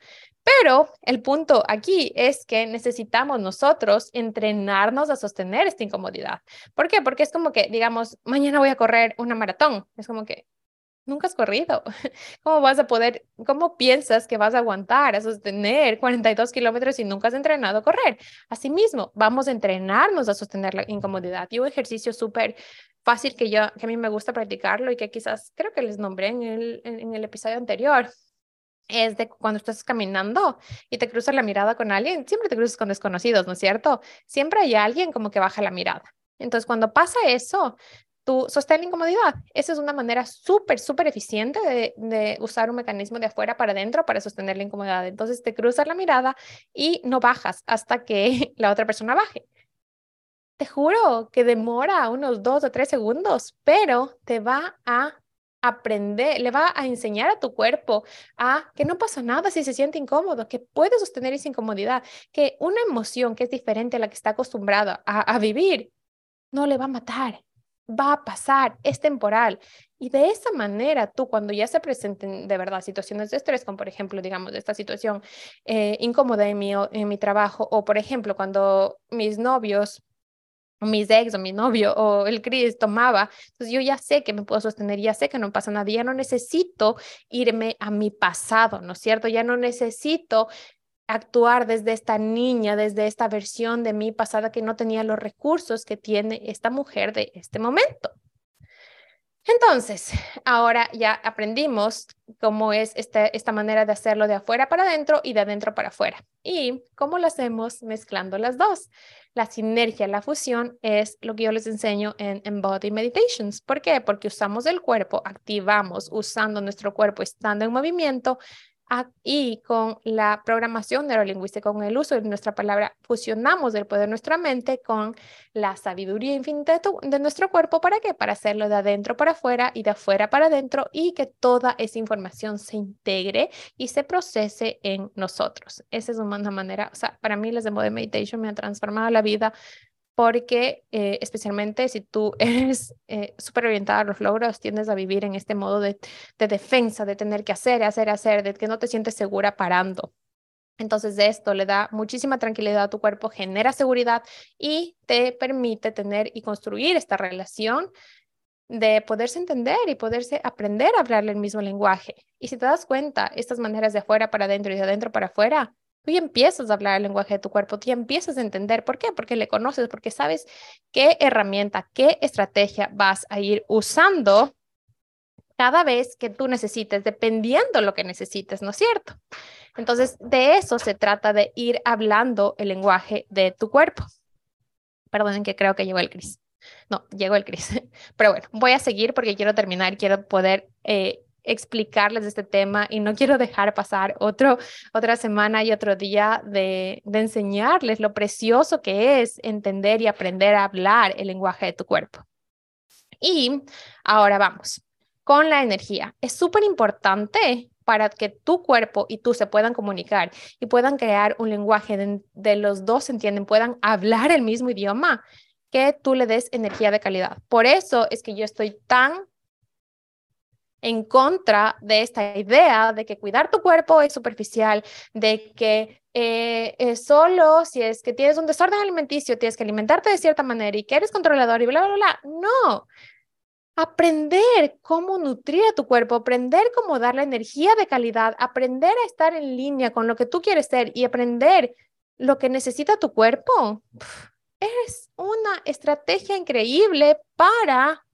Pero el punto aquí es que necesitamos nosotros entrenarnos a sostener esta incomodidad. ¿Por qué? Porque es como que, digamos, mañana voy a correr una maratón. Es como que, nunca has corrido. ¿Cómo vas a poder, cómo piensas que vas a aguantar, a sostener 42 kilómetros si nunca has entrenado a correr? Asimismo, vamos a entrenarnos a sostener la incomodidad. Y un ejercicio súper fácil que yo, que a mí me gusta practicarlo y que quizás creo que les nombré en el, en el episodio anterior, es de cuando estás caminando y te cruzas la mirada con alguien, siempre te cruzas con desconocidos, ¿no es cierto? Siempre hay alguien como que baja la mirada. Entonces, cuando pasa eso, tú sostén la incomodidad. Esa es una manera súper, súper eficiente de, usar un mecanismo de afuera para adentro para sostener la incomodidad. Entonces te cruzas la mirada y no bajas hasta que la otra persona baje. Te juro que demora unos dos o tres segundos, pero te va a aprender, le va a enseñar a tu cuerpo a que no pasa nada si se siente incómodo, que puede sostener esa incomodidad, que una emoción que es diferente a la que está acostumbrada a, a vivir no le va a matar, va a pasar, es temporal. Y de esa manera, tú cuando ya se presenten de verdad situaciones de estrés, como por ejemplo, digamos, esta situación eh, incómoda en mi, en mi trabajo, o por ejemplo, cuando mis novios mis ex o mi novio o el Chris tomaba, entonces yo ya sé que me puedo sostener, ya sé que no pasa nada, ya no necesito irme a mi pasado, ¿no es cierto? Ya no necesito actuar desde esta niña, desde esta versión de mí pasada que no tenía los recursos que tiene esta mujer de este momento. Entonces, ahora ya aprendimos cómo es esta, esta manera de hacerlo de afuera para adentro y de adentro para afuera. ¿Y cómo lo hacemos mezclando las dos? La sinergia, la fusión es lo que yo les enseño en Embody Meditations. ¿Por qué? Porque usamos el cuerpo, activamos usando nuestro cuerpo estando en movimiento y con la programación neurolingüística, con el uso de nuestra palabra, fusionamos el poder de nuestra mente con la sabiduría infinita de, nuestro cuerpo. ¿Para qué? Para hacerlo de adentro para afuera y de afuera para adentro y que toda esa información se integre y se procese en nosotros. Esa es una manera, o sea, para mí les de Meditation me ha transformado la vida porque eh, especialmente si tú eres eh, súper orientada a los logros, tiendes a vivir en este modo de, de, defensa, de tener que hacer, hacer, hacer, de que no te sientes segura parando. Entonces esto le da muchísima tranquilidad a tu cuerpo, genera seguridad y te permite tener y construir esta relación de poderse entender y poderse aprender a hablarle el mismo lenguaje. Y si te das cuenta, estas maneras de afuera para adentro y de adentro para afuera Tú ya empiezas a hablar el lenguaje de tu cuerpo, tú ya empiezas a entender. ¿Por qué? Porque le conoces, porque sabes qué herramienta, qué estrategia vas a ir usando cada vez que tú necesites, dependiendo lo que necesites, ¿no es cierto? Entonces, de eso se trata de ir hablando el lenguaje de tu cuerpo. Perdonen que creo que llegó el Cris. No, llegó el Cris. Pero bueno, voy a seguir porque quiero terminar, quiero poder eh, explicarles este tema y no quiero dejar pasar otro, otra semana y otro día de, enseñarles lo precioso que es entender y aprender a hablar el lenguaje de tu cuerpo. Y ahora vamos con la energía. Es súper importante para que tu cuerpo y tú se puedan comunicar y puedan crear un lenguaje de, de, los dos entienden, puedan hablar el mismo idioma, que tú le des energía de calidad. Por eso es que yo estoy tan en contra de esta idea de que cuidar tu cuerpo es superficial, de que eh, solo si es que tienes un desorden alimenticio, tienes que alimentarte de cierta manera y que eres controlador y bla, bla, bla. No. aprender cómo nutrir a tu cuerpo, aprender cómo dar la energía de calidad, aprender a estar en línea con lo que tú quieres ser y aprender lo que necesita tu cuerpo, es una estrategia increíble para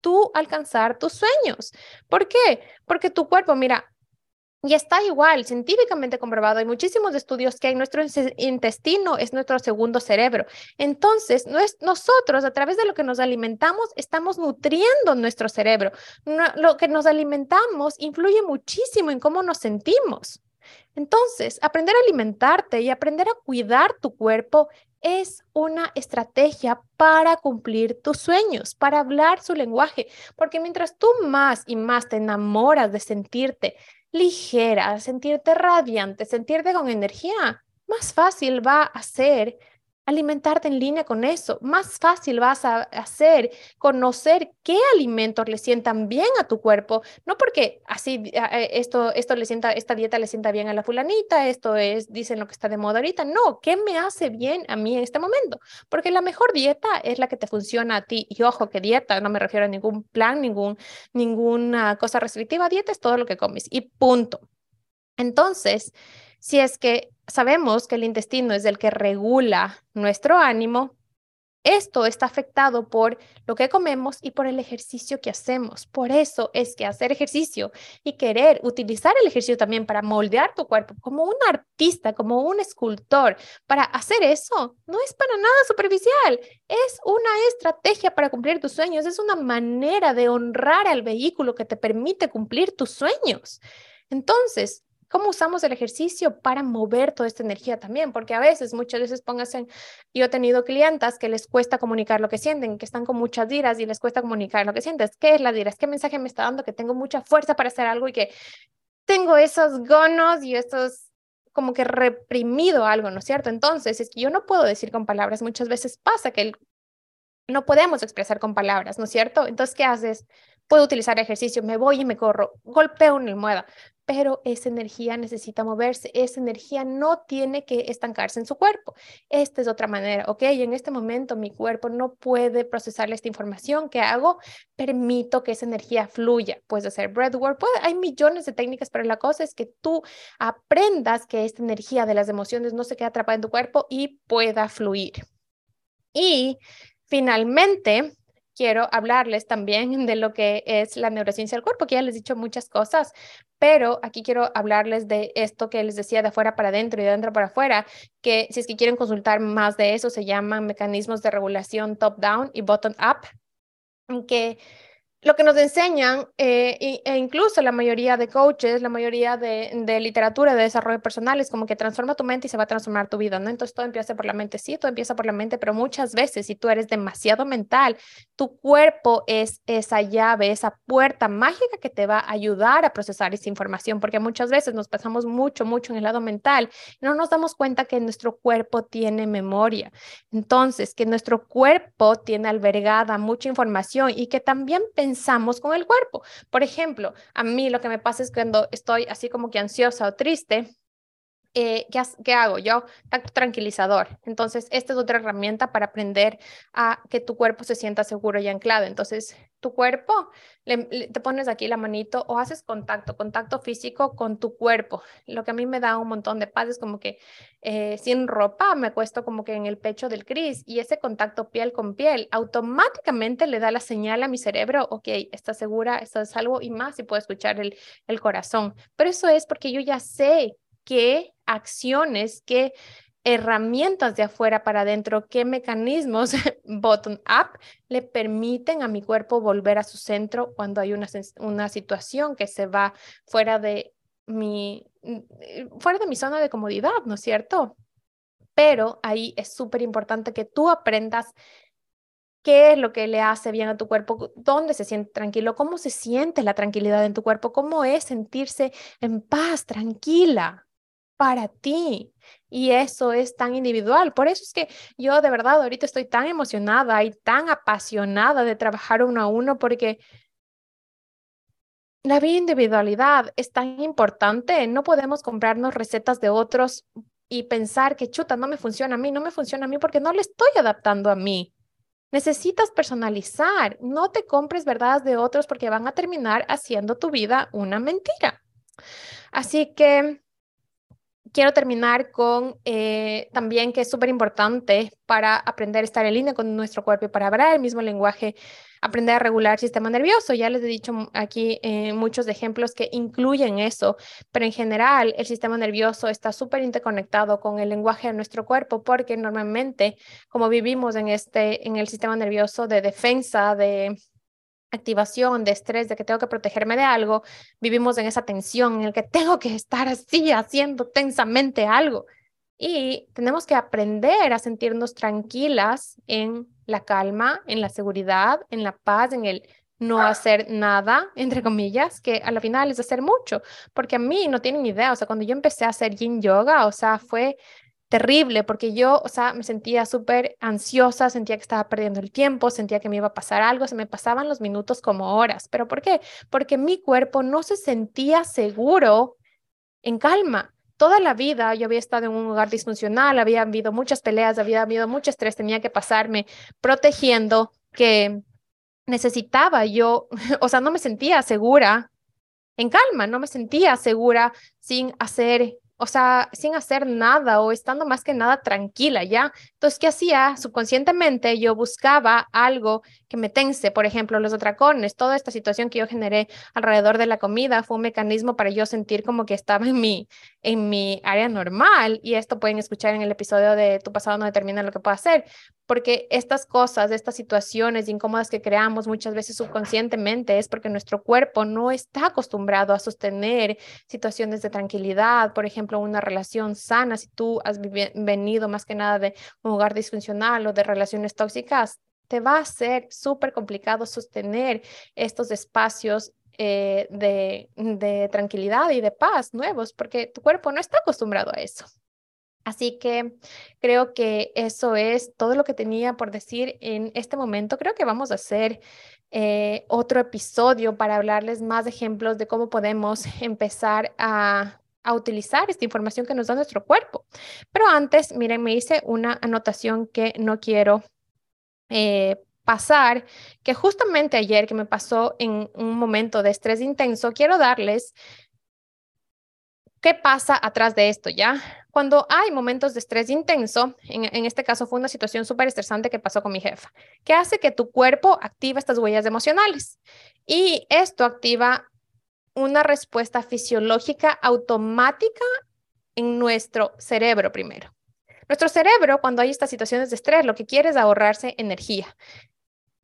tú alcanzar tus sueños. ¿Por qué? Porque tu cuerpo, mira, y está igual, científicamente comprobado. Hay muchísimos estudios que en nuestro intestino es nuestro segundo cerebro. Entonces, nosotros, a través de lo que nos alimentamos, estamos nutriendo nuestro cerebro. lo que nos alimentamos influye muchísimo en cómo nos sentimos. Entonces, aprender a alimentarte y aprender a cuidar tu cuerpo es una estrategia para cumplir tus sueños, para hablar su lenguaje, porque mientras tú más y más te enamoras de sentirte ligera, sentirte radiante, sentirte con energía, más fácil va a ser alimentarte en línea con eso. Más fácil vas a hacer conocer qué alimentos le sientan bien a tu cuerpo, no porque así eh, esto esto le sienta esta dieta le sienta bien a la fulanita, esto es dicen lo que está de moda ahorita, no, ¿qué me hace bien a mí en este momento? Porque la mejor dieta es la que te funciona a ti. Y ojo, que dieta, no me refiero a ningún plan, ningún ninguna cosa restrictiva, dieta es todo lo que comes y punto. Entonces, si es que sabemos que el intestino es el que regula nuestro ánimo, esto está afectado por lo que comemos y por el ejercicio que hacemos. Por eso es que hacer ejercicio y querer utilizar el ejercicio también para moldear tu cuerpo como un artista, como un escultor, para hacer eso no es para nada superficial, es una estrategia para cumplir tus sueños, es una manera de honrar al vehículo que te permite cumplir tus sueños. Entonces, ¿Cómo usamos el ejercicio para mover toda esta energía también? Porque a veces, muchas veces pónganse, yo he tenido clientas que les cuesta comunicar lo que sienten, que están con muchas diras y les cuesta comunicar lo que sientes. ¿Qué es la diras? ¿Qué mensaje me está dando? Que tengo mucha fuerza para hacer algo y que tengo esos gonos y estos como que reprimido algo, ¿no es cierto? Entonces, es que yo no puedo decir con palabras, muchas veces pasa que no podemos expresar con palabras, ¿no es cierto? Entonces, ¿qué haces? Puedo utilizar ejercicio, me voy y me corro, golpeo el almohada, pero esa energía necesita moverse, esa energía no tiene que estancarse en su cuerpo. Esta es otra manera, ¿ok? En este momento mi cuerpo no puede procesar esta información que hago, permito que esa energía fluya. Puedes hacer breathwork, puede, hay millones de técnicas, pero la cosa es que tú aprendas que esta energía de las emociones no se quede atrapada en tu cuerpo y pueda fluir. Y finalmente, quiero hablarles también de lo que es la neurociencia del cuerpo, que ya les he dicho muchas cosas, pero aquí quiero hablarles de esto que les decía de afuera para adentro y de adentro para afuera, que si es que quieren consultar más de eso, se llaman mecanismos de regulación top-down y bottom-up, que lo que nos enseñan, eh, e incluso la mayoría de coaches, la mayoría de, de, literatura de desarrollo personal, es como que transforma tu mente y se va a transformar tu vida, ¿no? Entonces todo empieza por la mente, sí, todo empieza por la mente, pero muchas veces si tú eres demasiado mental, tu cuerpo es esa llave, esa puerta mágica que te va a ayudar a procesar esa información, porque muchas veces nos pasamos mucho, mucho en el lado mental y no nos damos cuenta que nuestro cuerpo tiene memoria. Entonces, que nuestro cuerpo tiene albergada mucha información y que también pensamos con el cuerpo. Por ejemplo, a mí lo que me pasa es cuando estoy así como que ansiosa o triste, eh, ¿qué, hago yo? Tranquilizador. Entonces, esta es otra herramienta para aprender a que tu cuerpo se sienta seguro y anclado. Entonces, tu cuerpo, te pones aquí la manito o haces contacto, contacto físico con tu cuerpo. Lo que a mí me da un montón de paz es como que eh, sin ropa me acuesto como que en el pecho del Cris y ese contacto piel con piel automáticamente le da la señal a mi cerebro, ok, está segura, estás salvo y más y puedo escuchar el corazón. Pero eso es porque yo ya sé qué acciones, qué herramientas de afuera para adentro, qué mecanismos bottom-up le permiten a mi cuerpo volver a su centro cuando hay una, una situación que se va fuera de mi, fuera de mi zona de comodidad, ¿no es cierto? Pero ahí es súper importante que tú aprendas qué es lo que le hace bien a tu cuerpo, dónde se siente tranquilo, cómo se siente la tranquilidad en tu cuerpo, cómo es sentirse en paz, tranquila para ti. Y eso es tan individual. Por eso es que yo de verdad ahorita estoy tan emocionada y tan apasionada de trabajar uno a uno porque la individualidad es tan importante. No podemos comprarnos recetas de otros y pensar que chuta, no me funciona a mí, no me funciona a mí porque no le estoy adaptando a mí. Necesitas personalizar. No te compres verdades de otros porque van a terminar haciendo tu vida una mentira. Así que quiero terminar con eh, también que es súper importante para aprender a estar en línea con nuestro cuerpo y para hablar el mismo lenguaje, aprender a regular el sistema nervioso. Ya les he dicho aquí eh, muchos ejemplos que incluyen eso, pero en general el sistema nervioso está súper interconectado con el lenguaje de nuestro cuerpo porque normalmente como vivimos en, este, en el sistema nervioso de defensa, de activación, de estrés, de que tengo que protegerme de algo, vivimos en esa tensión en el que tengo que estar así haciendo tensamente algo. Y tenemos que aprender a sentirnos tranquilas en la calma, en la seguridad, en la paz, en el no hacer nada, entre comillas, que a la final es hacer mucho, porque a mí no tienen idea, o sea, cuando yo empecé a hacer yin yoga, o sea, fue terrible porque yo, o sea, me sentía súper ansiosa, sentía que estaba perdiendo el tiempo, sentía que me iba a pasar algo, se me pasaban los minutos como horas. ¿Pero por qué? Porque mi cuerpo no se sentía seguro en calma. Toda la vida yo había estado en un lugar disfuncional, había habido muchas peleas, había habido mucho estrés, tenía que pasarme protegiendo que necesitaba yo, o sea, no me sentía segura en calma, no me sentía segura sin hacer o sea, sin hacer nada o estando más que nada tranquila, ¿ya? Entonces, ¿qué hacía? Subconscientemente yo buscaba algo que me tense, por ejemplo, los atracones, toda esta situación que yo generé alrededor de la comida fue un mecanismo para yo sentir como que estaba en mi, en mi área normal y esto pueden escuchar en el episodio de Tu pasado no determina lo que puedo hacer, porque estas cosas, estas situaciones incómodas que creamos muchas veces subconscientemente es porque nuestro cuerpo no está acostumbrado a sostener situaciones de tranquilidad, por ejemplo, una relación sana, si tú has venido más que nada de un hogar disfuncional o de relaciones tóxicas, te va a ser súper complicado sostener estos espacios eh, de, de tranquilidad y de paz nuevos, porque tu cuerpo no está acostumbrado a eso. Así que creo que eso es todo lo que tenía por decir en este momento. Creo que vamos a hacer eh, otro episodio para hablarles más ejemplos de cómo podemos empezar a, a, utilizar esta información que nos da nuestro cuerpo. Pero antes, miren, me hice una anotación que no quiero eh, pasar, que justamente ayer que me pasó en un momento de estrés intenso, quiero darles qué pasa atrás de esto, ¿ya? Cuando hay momentos de estrés intenso, en, en este caso fue una situación súper estresante que pasó con mi jefa, que hace que tu cuerpo activa estas huellas emocionales y esto activa una respuesta fisiológica automática en nuestro cerebro primero. Nuestro cerebro, cuando hay estas situaciones de estrés, lo que quiere es ahorrarse energía.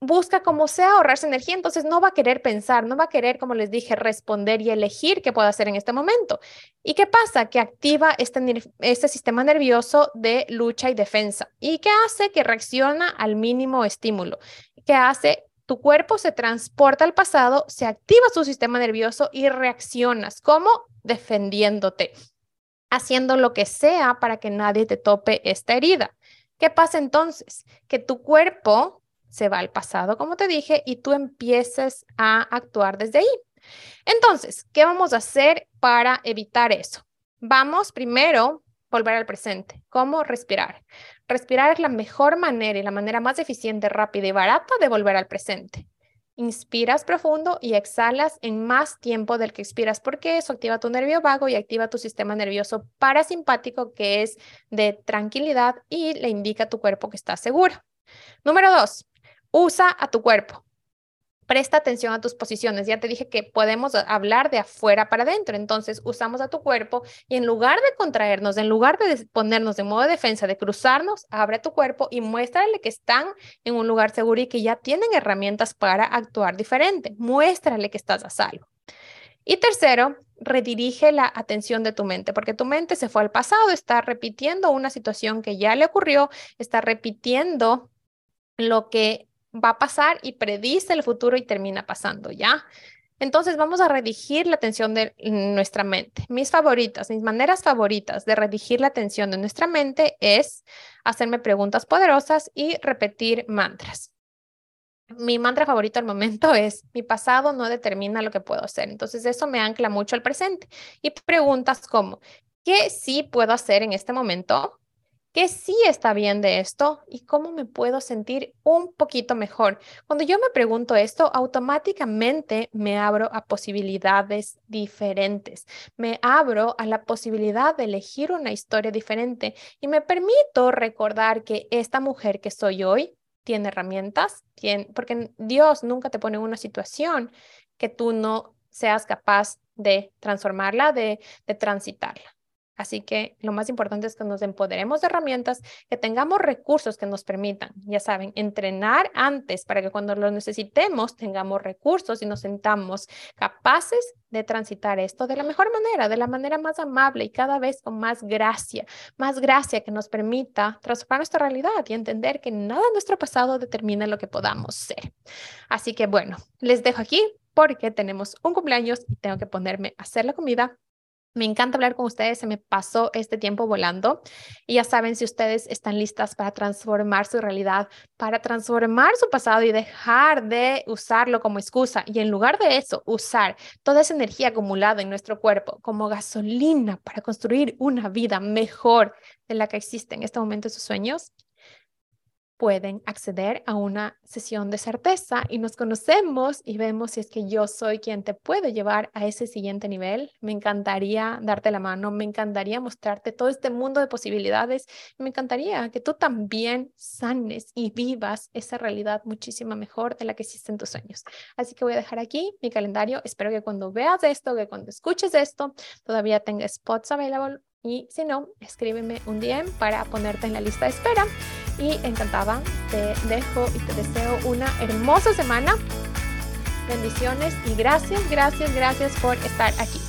Busca como sea ahorrarse energía, entonces no va a querer pensar, no va a querer, como les dije, responder y elegir qué puedo hacer en este momento. ¿Y qué pasa? Que activa este, este sistema nervioso de lucha y defensa. ¿Y qué hace? Que reacciona al mínimo estímulo. ¿Qué hace? Tu cuerpo se transporta al pasado, se activa su sistema nervioso y reaccionas. ¿Cómo? Defendiéndote haciendo lo que sea para que nadie te tope esta herida. ¿Qué pasa entonces? Que tu cuerpo se va al pasado, como te dije, y tú empieces a actuar desde ahí. Entonces, ¿qué vamos a hacer para evitar eso? Vamos primero volver al presente. ¿Cómo respirar? Respirar es la mejor manera y la manera más eficiente, rápida y barata de volver al presente. Inspiras profundo y exhalas en más tiempo del que expiras porque eso activa tu nervio vago y activa tu sistema nervioso parasimpático que es de tranquilidad y le indica a tu cuerpo que estás seguro. Número dos, usa a tu cuerpo presta atención a tus posiciones. Ya te dije que podemos hablar de afuera para adentro. Entonces, usamos a tu cuerpo y en lugar de contraernos, en lugar de ponernos de modo de defensa, de cruzarnos, abre tu cuerpo y muéstrale que están en un lugar seguro y que ya tienen herramientas para actuar diferente. Muéstrale que estás a salvo. Y tercero, redirige la atención de tu mente, porque tu mente se fue al pasado, está repitiendo una situación que ya le ocurrió, está repitiendo lo que va a pasar y predice el futuro y termina pasando, ¿ya? Entonces vamos a redigir la atención de nuestra mente. Mis favoritas, mis maneras favoritas de redigir la atención de nuestra mente es hacerme preguntas poderosas y repetir mantras. Mi mantra favorito al momento es, mi pasado no determina lo que puedo hacer. Entonces eso me ancla mucho al presente. Y preguntas como, ¿qué sí puedo hacer en este momento? ¿Qué sí está bien de esto y cómo me puedo sentir un poquito mejor? Cuando yo me pregunto esto, automáticamente me abro a posibilidades diferentes. Me abro a la posibilidad de elegir una historia diferente y me permito recordar que esta mujer que soy hoy tiene herramientas, porque Dios nunca te pone en una situación que tú no seas capaz de transformarla, de transitarla. Así que lo más importante es que nos empoderemos de herramientas, que tengamos recursos que nos permitan, ya saben, entrenar antes para que cuando lo necesitemos tengamos recursos y nos sentamos capaces de transitar esto de la mejor manera, de la manera más amable y cada vez con más gracia, más gracia que nos permita transformar nuestra realidad y entender que nada en nuestro pasado determina lo que podamos ser. Así que bueno, les dejo aquí porque tenemos un cumpleaños y tengo que ponerme a hacer la comida me encanta hablar con ustedes, se me pasó este tiempo volando. Y ya saben si ustedes están listas para transformar su realidad, para transformar su pasado y dejar de usarlo como excusa y en lugar de eso usar toda esa energía acumulada en nuestro cuerpo como gasolina para construir una vida mejor de la que existe en este momento en sus sueños pueden acceder a una sesión de certeza y nos conocemos y vemos si es que yo soy quien te puede llevar a ese siguiente nivel. Me encantaría darte la mano, me encantaría mostrarte todo este mundo de posibilidades, me encantaría que tú también sanes y vivas esa realidad muchísimo mejor de la que existe en tus sueños. Así que voy a dejar aquí mi calendario. Espero que cuando veas esto, que cuando escuches esto, todavía tenga spots available y si no, escríbeme un DM para ponerte en la lista de espera. Y encantada, te dejo y te deseo una hermosa semana. Bendiciones y gracias, gracias, gracias por estar aquí.